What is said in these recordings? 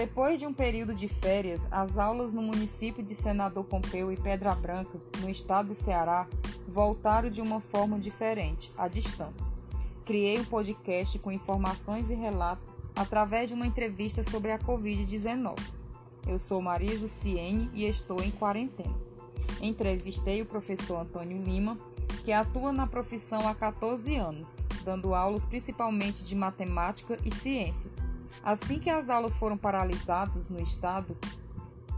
Depois de um período de férias, as aulas no município de Senador Pompeu e Pedra Branca, no estado do Ceará, voltaram de uma forma diferente, à distância. Criei um podcast com informações e relatos através de uma entrevista sobre a Covid-19. Eu sou Maria Jussiene e estou em quarentena. Entrevistei o professor Antônio Lima, que atua na profissão há 14 anos, dando aulas principalmente de matemática e ciências Assim que as aulas foram paralisadas no estado,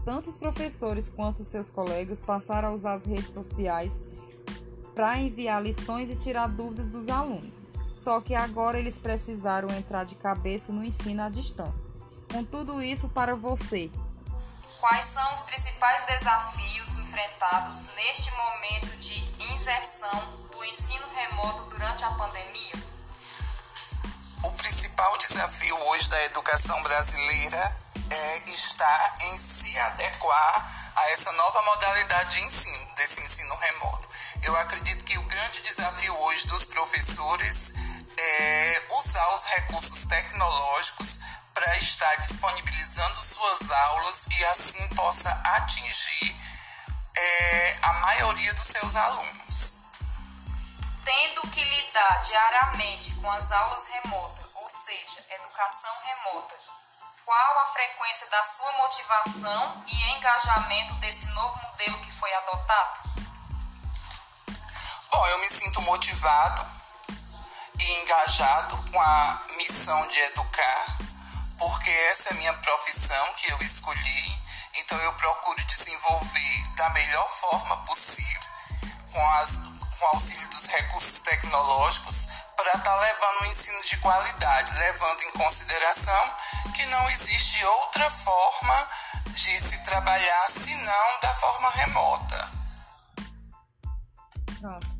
tanto os professores quanto seus colegas passaram a usar as redes sociais para enviar lições e tirar dúvidas dos alunos. Só que agora eles precisaram entrar de cabeça no ensino à distância. Com tudo isso para você, quais são os principais desafios enfrentados neste momento de inserção do ensino remoto durante a pandemia? O principal desafio hoje da educação brasileira é estar em se adequar a essa nova modalidade de ensino, desse ensino remoto. Eu acredito que o grande desafio hoje dos professores é usar os recursos tecnológicos para estar disponibilizando suas aulas e assim possa atingir é, a maioria dos seus alunos tendo que lidar diariamente com as aulas remotas, ou seja, educação remota, qual a frequência da sua motivação e engajamento desse novo modelo que foi adotado? Bom, eu me sinto motivado e engajado com a missão de educar, porque essa é a minha profissão que eu escolhi, então eu procuro desenvolver da melhor forma possível, com as com auxílio dos recursos tecnológicos, para estar tá levando um ensino de qualidade, levando em consideração que não existe outra forma de se trabalhar senão da forma remota. Pronto.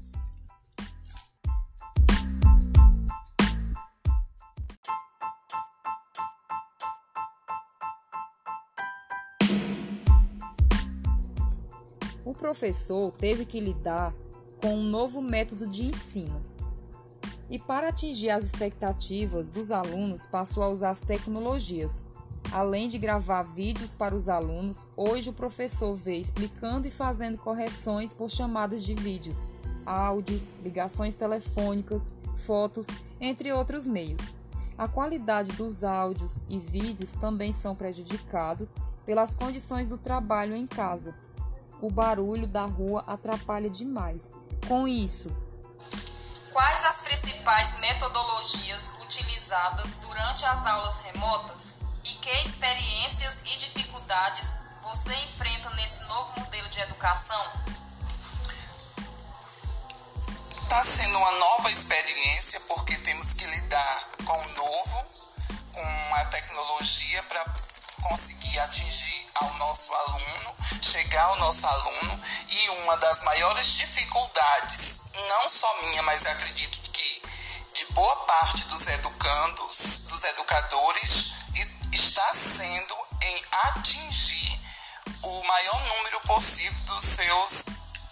O professor teve que lidar com um novo método de ensino. E para atingir as expectativas dos alunos, passou a usar as tecnologias. Além de gravar vídeos para os alunos, hoje o professor vê explicando e fazendo correções por chamadas de vídeos, áudios, ligações telefônicas, fotos, entre outros meios. A qualidade dos áudios e vídeos também são prejudicados pelas condições do trabalho em casa. O barulho da rua atrapalha demais com isso? Quais as principais metodologias utilizadas durante as aulas remotas e que experiências e dificuldades você enfrenta nesse novo modelo de educação? Está sendo uma nova experiência porque temos que lidar com o novo, com a tecnologia para conseguir atingir ao nosso aluno, chegar ao nosso aluno e uma das maiores dificuldades, não só minha, mas acredito que de boa parte dos educandos, dos educadores, está sendo em atingir o maior número possível dos seus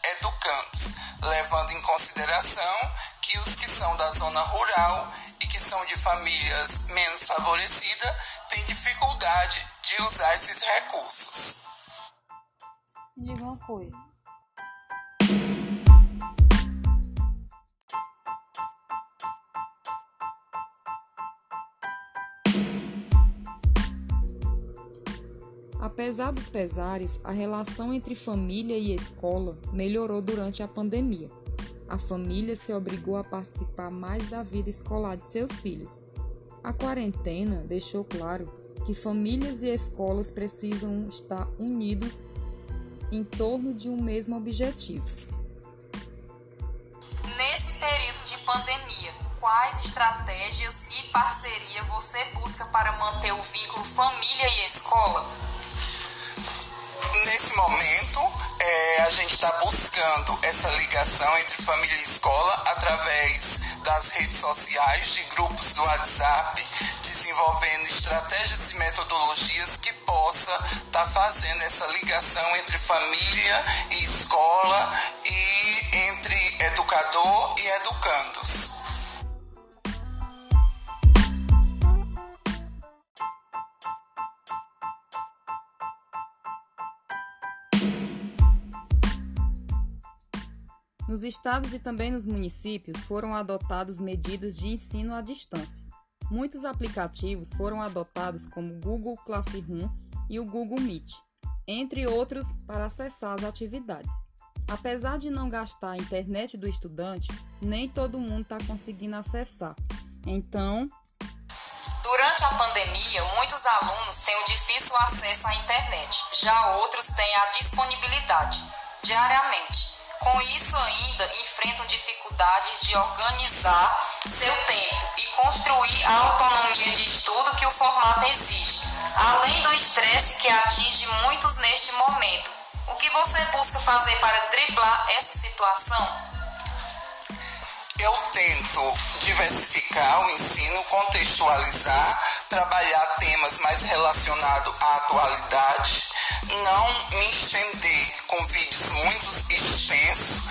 educandos, levando em consideração que os que são da zona rural e que são de famílias menos favorecidas têm dificuldade de usar esses recursos. Me diga uma coisa. Apesar dos pesares, a relação entre família e escola melhorou durante a pandemia. A família se obrigou a participar mais da vida escolar de seus filhos. A quarentena deixou claro que famílias e escolas precisam estar unidos em torno de um mesmo objetivo. Nesse período de pandemia, quais estratégias e parceria você busca para manter o vínculo família e escola? Nesse momento, é, a gente está buscando essa ligação entre família e escola através das redes sociais, de grupos do WhatsApp, desenvolvendo estratégias e metodologias que possa estar tá fazendo essa ligação entre família e escola e entre educador e educandos. Nos estados e também nos municípios foram adotadas medidas de ensino à distância Muitos aplicativos foram adotados como Google Classroom e o Google Meet, entre outros para acessar as atividades. Apesar de não gastar a internet do estudante, nem todo mundo está conseguindo acessar. Então, Durante a pandemia, muitos alunos têm o difícil acesso à internet, já outros têm a disponibilidade diariamente. Com isso, ainda enfrentam dificuldades de organizar seu tempo e construir a autonomia de estudo que o formato exige, além do estresse que atinge muitos neste momento. O que você busca fazer para driblar essa situação? eu tento diversificar o ensino, contextualizar, trabalhar temas mais relacionados à atualidade, não me estender com vídeos muito extensos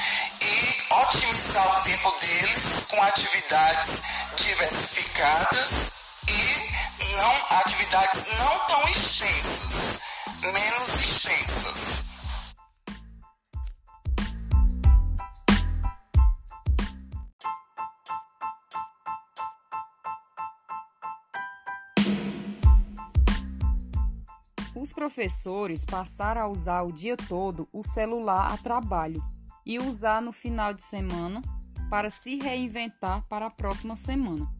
e otimizar o tempo deles com atividades diversificadas e não atividades não tão extensas, Os professores passaram a usar o dia todo o celular a trabalho e usar no final de semana para se reinventar para a próxima semana.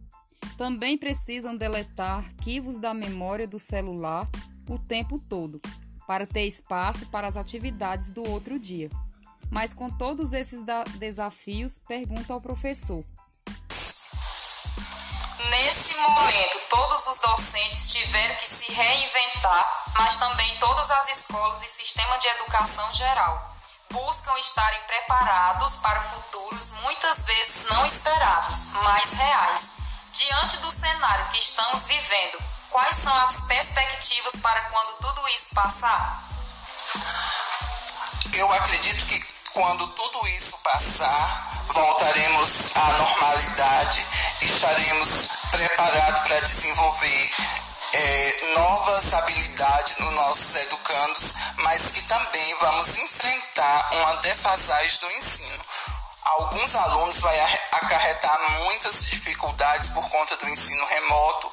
Também precisam deletar arquivos da memória do celular o tempo todo, para ter espaço para as atividades do outro dia. Mas com todos esses desafios, pergunta ao professor: Nesse momento, todos os docentes tiveram que se reinventar, mas também todas as escolas e sistema de educação geral buscam estarem preparados para futuros muitas vezes não esperados, mas reais. Diante do cenário que estamos vivendo, quais são as perspectivas para quando tudo isso passar? Eu acredito que quando tudo isso passar, voltaremos à normalidade, estaremos preparados para desenvolver é, novas habilidades nos nossos educandos, mas que também vamos enfrentar uma defasagem do ensino. Alguns alunos vai acarretar muitas dificuldades por conta do ensino remoto,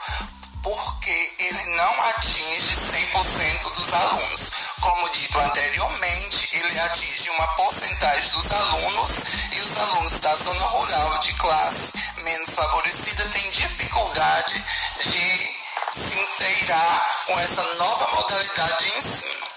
porque ele não atinge 100% dos alunos. Como dito anteriormente, ele atinge uma porcentagem dos alunos e os alunos da zona rural de classe menos favorecida têm dificuldade de inteirar com essa nova modalidade de ensino.